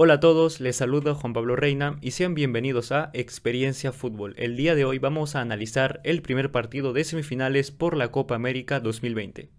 Hola a todos, les saluda Juan Pablo Reina y sean bienvenidos a Experiencia Fútbol. El día de hoy vamos a analizar el primer partido de semifinales por la Copa América 2020.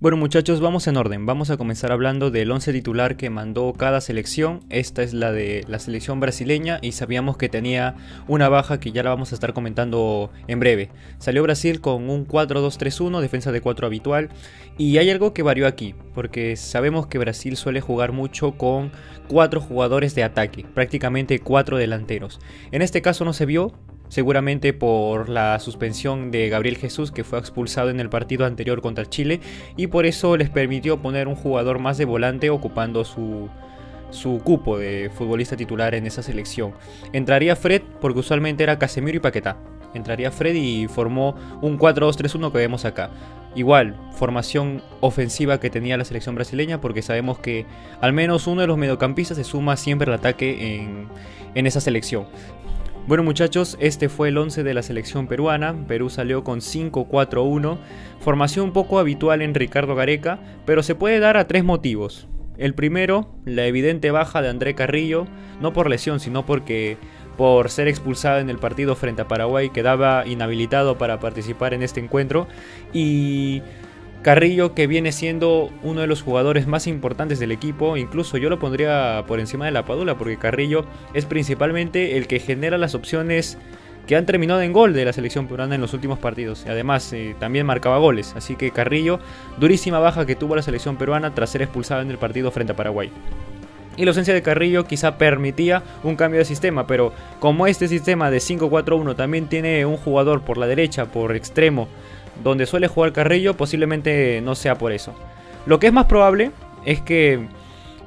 Bueno muchachos, vamos en orden. Vamos a comenzar hablando del 11 titular que mandó cada selección. Esta es la de la selección brasileña y sabíamos que tenía una baja que ya la vamos a estar comentando en breve. Salió Brasil con un 4-2-3-1, defensa de 4 habitual. Y hay algo que varió aquí, porque sabemos que Brasil suele jugar mucho con 4 jugadores de ataque, prácticamente 4 delanteros. En este caso no se vio, seguramente por la suspensión de Gabriel Jesús que fue expulsado en el partido anterior contra Chile y por eso les permitió poner un jugador más de volante ocupando su, su cupo de futbolista titular en esa selección. Entraría Fred porque usualmente era Casemiro y Paquetá. Entraría Fred y formó un 4-2-3-1 que vemos acá. Igual, formación ofensiva que tenía la selección brasileña porque sabemos que al menos uno de los mediocampistas se suma siempre al ataque en, en esa selección. Bueno muchachos, este fue el 11 de la selección peruana. Perú salió con 5-4-1, formación poco habitual en Ricardo Gareca, pero se puede dar a tres motivos. El primero, la evidente baja de André Carrillo, no por lesión, sino porque por ser expulsado en el partido frente a Paraguay quedaba inhabilitado para participar en este encuentro y Carrillo que viene siendo uno de los jugadores más importantes del equipo, incluso yo lo pondría por encima de la Padula porque Carrillo es principalmente el que genera las opciones que han terminado en gol de la selección peruana en los últimos partidos. Además, eh, también marcaba goles, así que Carrillo, durísima baja que tuvo la selección peruana tras ser expulsado en el partido frente a Paraguay. Y la ausencia de Carrillo quizá permitía un cambio de sistema, pero como este sistema de 5-4-1 también tiene un jugador por la derecha, por extremo, donde suele jugar Carrillo, posiblemente no sea por eso. Lo que es más probable es que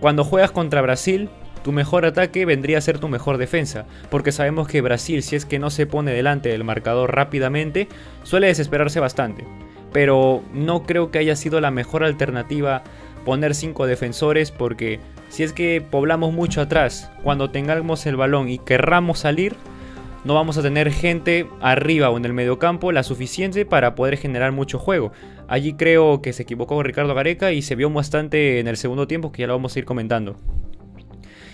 cuando juegas contra Brasil, tu mejor ataque vendría a ser tu mejor defensa, porque sabemos que Brasil, si es que no se pone delante del marcador rápidamente, suele desesperarse bastante. Pero no creo que haya sido la mejor alternativa poner 5 defensores, porque si es que poblamos mucho atrás, cuando tengamos el balón y querramos salir, no vamos a tener gente arriba o en el mediocampo la suficiente para poder generar mucho juego. Allí creo que se equivocó Ricardo Gareca y se vio bastante en el segundo tiempo que ya lo vamos a ir comentando.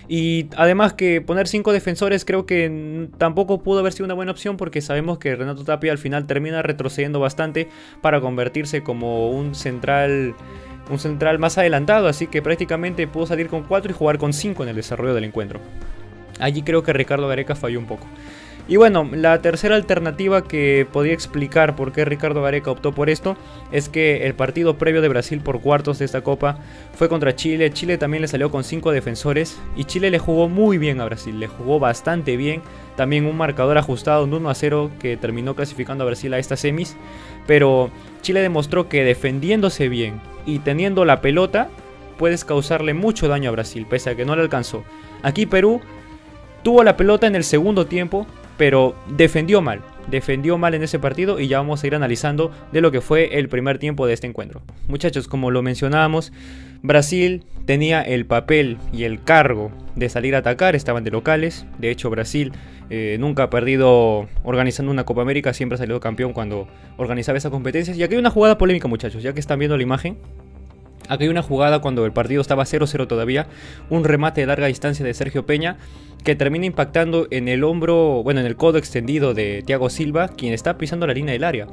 Y además que poner cinco defensores creo que tampoco pudo haber sido una buena opción porque sabemos que Renato Tapia al final termina retrocediendo bastante para convertirse como un central un central más adelantado, así que prácticamente pudo salir con 4 y jugar con 5 en el desarrollo del encuentro. Allí creo que Ricardo Gareca falló un poco. Y bueno, la tercera alternativa que podía explicar por qué Ricardo Gareca optó por esto es que el partido previo de Brasil por cuartos de esta copa fue contra Chile. Chile también le salió con cinco defensores y Chile le jugó muy bien a Brasil, le jugó bastante bien. También un marcador ajustado, un 1 a 0 que terminó clasificando a Brasil a estas semis. Pero Chile demostró que defendiéndose bien y teniendo la pelota puedes causarle mucho daño a Brasil, pese a que no le alcanzó. Aquí Perú tuvo la pelota en el segundo tiempo, pero defendió mal. Defendió mal en ese partido y ya vamos a ir analizando de lo que fue el primer tiempo de este encuentro. Muchachos, como lo mencionábamos, Brasil tenía el papel y el cargo de salir a atacar, estaban de locales. De hecho, Brasil eh, nunca ha perdido organizando una Copa América, siempre ha salido campeón cuando organizaba esas competencias. Y aquí hay una jugada polémica, muchachos, ya que están viendo la imagen. Aquí hay una jugada cuando el partido estaba 0-0 todavía, un remate de larga distancia de Sergio Peña que termina impactando en el hombro, bueno, en el codo extendido de Thiago Silva, quien está pisando la línea del área.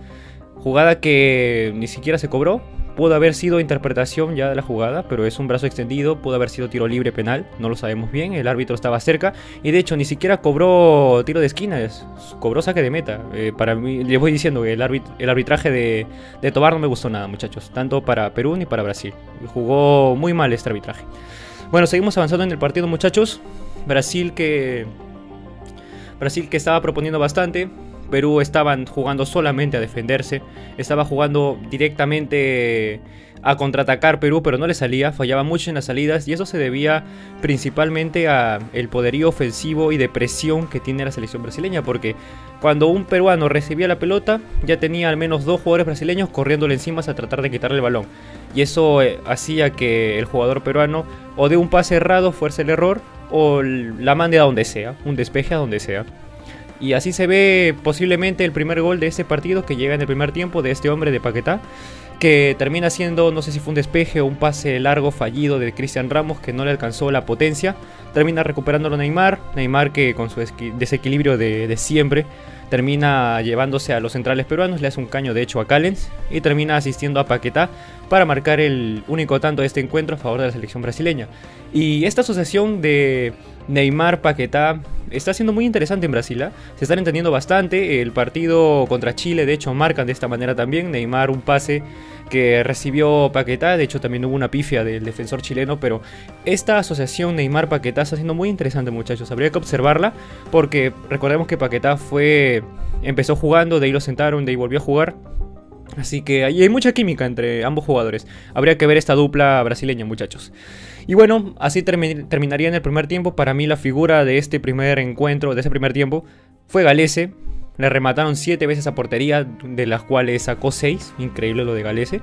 Jugada que ni siquiera se cobró, pudo haber sido interpretación ya de la jugada, pero es un brazo extendido, pudo haber sido tiro libre penal, no lo sabemos bien, el árbitro estaba cerca y de hecho ni siquiera cobró tiro de esquina, cobró saque de meta. Eh, para mí, les voy diciendo que el, el arbitraje de, de Tobar no me gustó nada, muchachos, tanto para Perú ni para Brasil. Jugó muy mal este arbitraje. Bueno, seguimos avanzando en el partido, muchachos. Brasil que Brasil que estaba proponiendo bastante, Perú estaban jugando solamente a defenderse, estaba jugando directamente a contraatacar Perú, pero no le salía, fallaba mucho en las salidas y eso se debía principalmente a el poderío ofensivo y de presión que tiene la selección brasileña, porque cuando un peruano recibía la pelota, ya tenía al menos dos jugadores brasileños corriéndole encima a tratar de quitarle el balón. Y eso eh, hacía que el jugador peruano o de un pase errado fuese el error o la mande a donde sea, un despeje a donde sea. Y así se ve posiblemente el primer gol de este partido que llega en el primer tiempo de este hombre de Paquetá que termina siendo, no sé si fue un despeje o un pase largo fallido de Cristian Ramos que no le alcanzó la potencia. Termina recuperándolo Neymar, Neymar que con su desequilibrio de, siempre termina llevándose a los centrales peruanos, le hace un caño de hecho a Callens y termina asistiendo a Paquetá para marcar el único tanto de este encuentro a favor de la selección brasileña. Y esta asociación de Neymar Paquetá está siendo muy interesante en Brasil. ¿ah? Se están entendiendo bastante. El partido contra Chile, de hecho, marcan de esta manera también. Neymar un pase que recibió Paquetá. De hecho, también hubo una pifia del defensor chileno. Pero esta asociación Neymar-Paquetá está siendo muy interesante, muchachos. Habría que observarla porque recordemos que Paquetá fue. Empezó jugando, de ahí lo sentaron, de ahí volvió a jugar. Así que hay mucha química entre ambos jugadores. Habría que ver esta dupla brasileña, muchachos. Y bueno, así terminaría en el primer tiempo. Para mí la figura de este primer encuentro, de ese primer tiempo, fue Galese. Le remataron 7 veces a portería, de las cuales sacó 6. Increíble lo de Galese.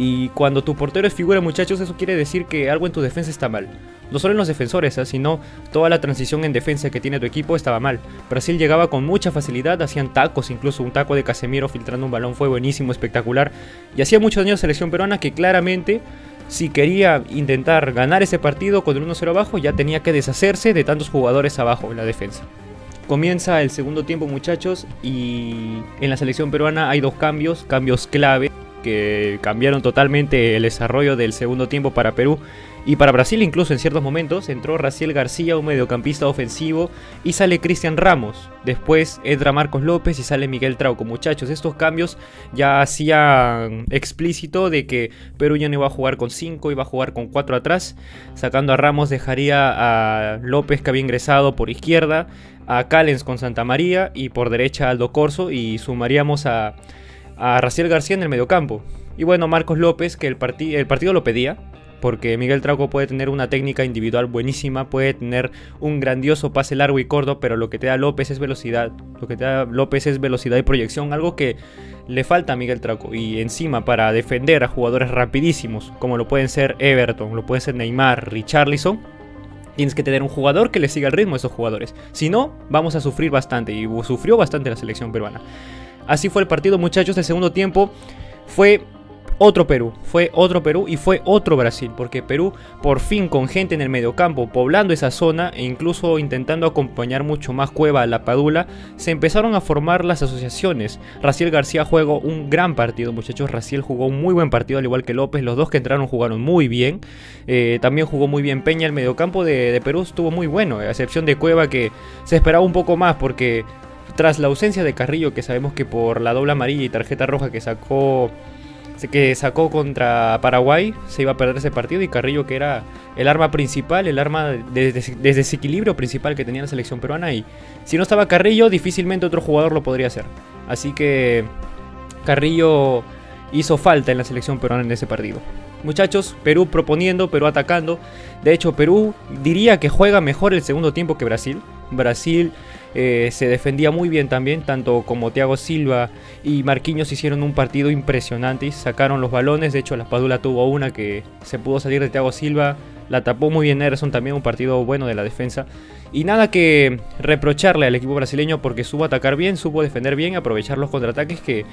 Y cuando tu portero es figura, muchachos, eso quiere decir que algo en tu defensa está mal. No solo en los defensores, ¿eh? sino toda la transición en defensa que tiene tu equipo estaba mal. Brasil llegaba con mucha facilidad, hacían tacos, incluso un taco de Casemiro filtrando un balón fue buenísimo, espectacular. Y hacía mucho daño a la selección peruana que claramente si quería intentar ganar ese partido con el 1-0 abajo, ya tenía que deshacerse de tantos jugadores abajo en la defensa. Comienza el segundo tiempo muchachos y en la selección peruana hay dos cambios, cambios clave que cambiaron totalmente el desarrollo del segundo tiempo para Perú y para Brasil incluso en ciertos momentos entró Raciel García, un mediocampista ofensivo, y sale Cristian Ramos. Después entra Marcos López y sale Miguel Trauco. Muchachos, estos cambios ya hacían explícito de que Perú ya no iba a jugar con 5, iba a jugar con 4 atrás. Sacando a Ramos dejaría a López que había ingresado por izquierda, a Callens con Santa María y por derecha Aldo Corso y sumaríamos a, a Raciel García en el mediocampo. Y bueno, Marcos López, que el, el partido lo pedía, porque Miguel Trauco puede tener una técnica individual buenísima, puede tener un grandioso pase largo y corto, pero lo que te da López es velocidad, lo que te da López es velocidad y proyección, algo que le falta a Miguel Trauco y encima para defender a jugadores rapidísimos, como lo pueden ser Everton, lo pueden ser Neymar, Richarlison, tienes que tener un jugador que le siga el ritmo a esos jugadores. Si no, vamos a sufrir bastante y sufrió bastante la selección peruana. Así fue el partido, muchachos, el segundo tiempo fue otro Perú, fue otro Perú y fue otro Brasil, porque Perú por fin con gente en el mediocampo poblando esa zona e incluso intentando acompañar mucho más Cueva a la Padula, se empezaron a formar las asociaciones. Raciel García jugó un gran partido, muchachos, Raciel jugó un muy buen partido al igual que López, los dos que entraron jugaron muy bien, eh, también jugó muy bien Peña, el mediocampo de, de Perú estuvo muy bueno, a excepción de Cueva que se esperaba un poco más porque tras la ausencia de Carrillo, que sabemos que por la doble amarilla y tarjeta roja que sacó que sacó contra Paraguay, se iba a perder ese partido y Carrillo que era el arma principal, el arma de, desequilibrio principal que tenía la selección peruana y si no estaba Carrillo difícilmente otro jugador lo podría hacer. Así que Carrillo hizo falta en la selección peruana en ese partido. Muchachos, Perú proponiendo, Perú atacando. De hecho, Perú diría que juega mejor el segundo tiempo que Brasil. Brasil eh, se defendía muy bien también, tanto como Thiago Silva y Marquinhos hicieron un partido impresionante y sacaron los balones. De hecho, la Padula tuvo una que se pudo salir de Thiago Silva, la tapó muy bien Ederson, también un partido bueno de la defensa. Y nada que reprocharle al equipo brasileño porque supo atacar bien, supo defender bien, aprovechar los contraataques que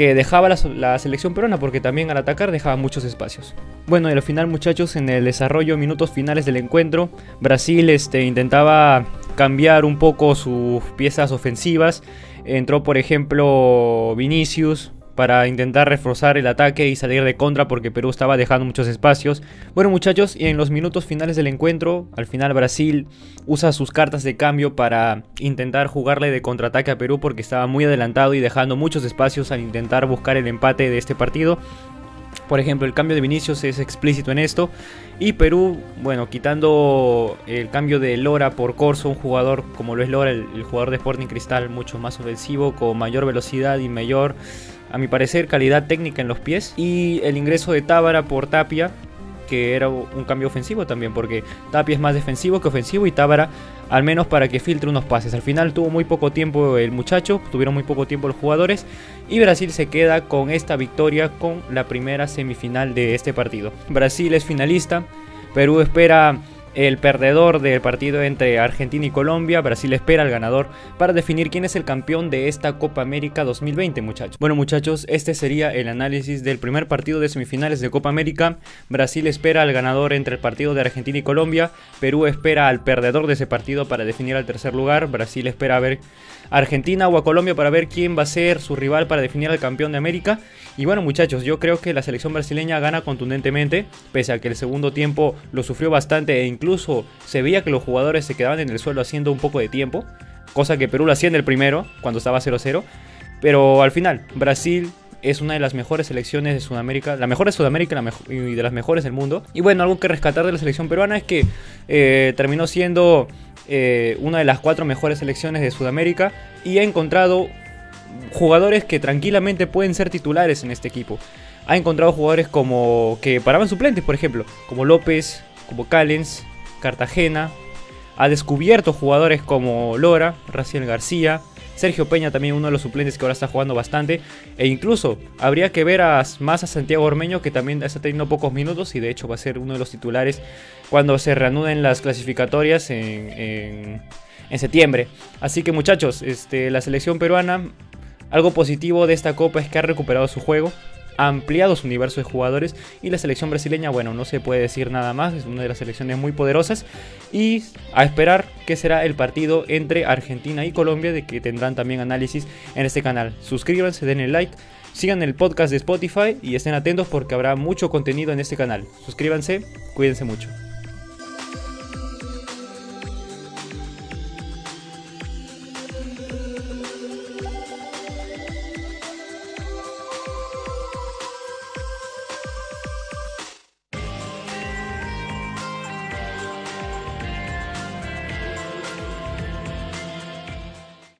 que dejaba la, selección peruana porque también al atacar dejaba muchos espacios. Bueno, y al final muchachos, en el desarrollo, minutos finales del encuentro, Brasil este, intentaba cambiar un poco sus piezas ofensivas. Entró por ejemplo Vinicius, para intentar reforzar el ataque y salir de contra porque Perú estaba dejando muchos espacios. Bueno muchachos, y en los minutos finales del encuentro, al final Brasil usa sus cartas de cambio para intentar jugarle de contraataque a Perú porque estaba muy adelantado y dejando muchos espacios al intentar buscar el empate de este partido. Por ejemplo, el cambio de Vinicius es explícito en esto. Y Perú, bueno, quitando el cambio de Lora por Corso, un jugador como lo es Lora, el, el jugador de Sporting Cristal, mucho más ofensivo, con mayor velocidad y mayor a mi parecer, calidad técnica en los pies. Y el ingreso de Tábara por Tapia, que era un cambio ofensivo también, porque Tapia es más defensivo que ofensivo y Tábara al menos para que filtre unos pases. Al final tuvo muy poco tiempo el muchacho, tuvieron muy poco tiempo los jugadores y Brasil se queda con esta victoria con la primera semifinal de este partido. Brasil es finalista, Perú espera el perdedor del partido entre Argentina y Colombia. Brasil espera al ganador para definir quién es el campeón de esta Copa América 2020, muchachos. Bueno, muchachos, este sería el análisis del primer partido de semifinales de Copa América. Brasil espera al ganador entre el partido de Argentina y Colombia. Perú espera al perdedor de ese partido para definir al tercer lugar. Brasil espera a ver a Argentina o a Colombia para ver quién va a ser su rival para definir al campeón de América. Y bueno, muchachos, yo creo que la selección brasileña gana contundentemente, pese a que el segundo tiempo lo sufrió bastante e incluso se veía que los jugadores se quedaban en el suelo haciendo un poco de tiempo, cosa que Perú lo hacía en el primero, cuando estaba 0-0. Pero al final, Brasil es una de las mejores selecciones de Sudamérica, la mejor de Sudamérica y de las mejores del mundo. Y bueno, algo que rescatar de la selección peruana es que eh, terminó siendo eh, una de las cuatro mejores selecciones de Sudamérica y ha encontrado jugadores que tranquilamente pueden ser titulares en este equipo. Ha encontrado jugadores como que paraban suplentes, por ejemplo, como López, como Callens, Cartagena. Ha descubierto jugadores como Lora, Raciel García, Sergio Peña también uno de los suplentes que ahora está jugando bastante. E incluso habría que ver a, más a Santiago Ormeño que también está teniendo pocos minutos y de hecho va a ser uno de los titulares cuando se reanuden las clasificatorias en, en, septiembre. Así que muchachos, este, la selección peruana, algo positivo de esta copa es que ha recuperado su juego ampliado su universo de jugadores y la selección brasileña, bueno, no se puede decir nada más, es una de las selecciones muy poderosas y a esperar que será el partido entre Argentina y Colombia de que tendrán también análisis en este canal. Suscríbanse, denle like, sigan el podcast de Spotify y estén atentos porque habrá mucho contenido en este canal. Suscríbanse, cuídense mucho.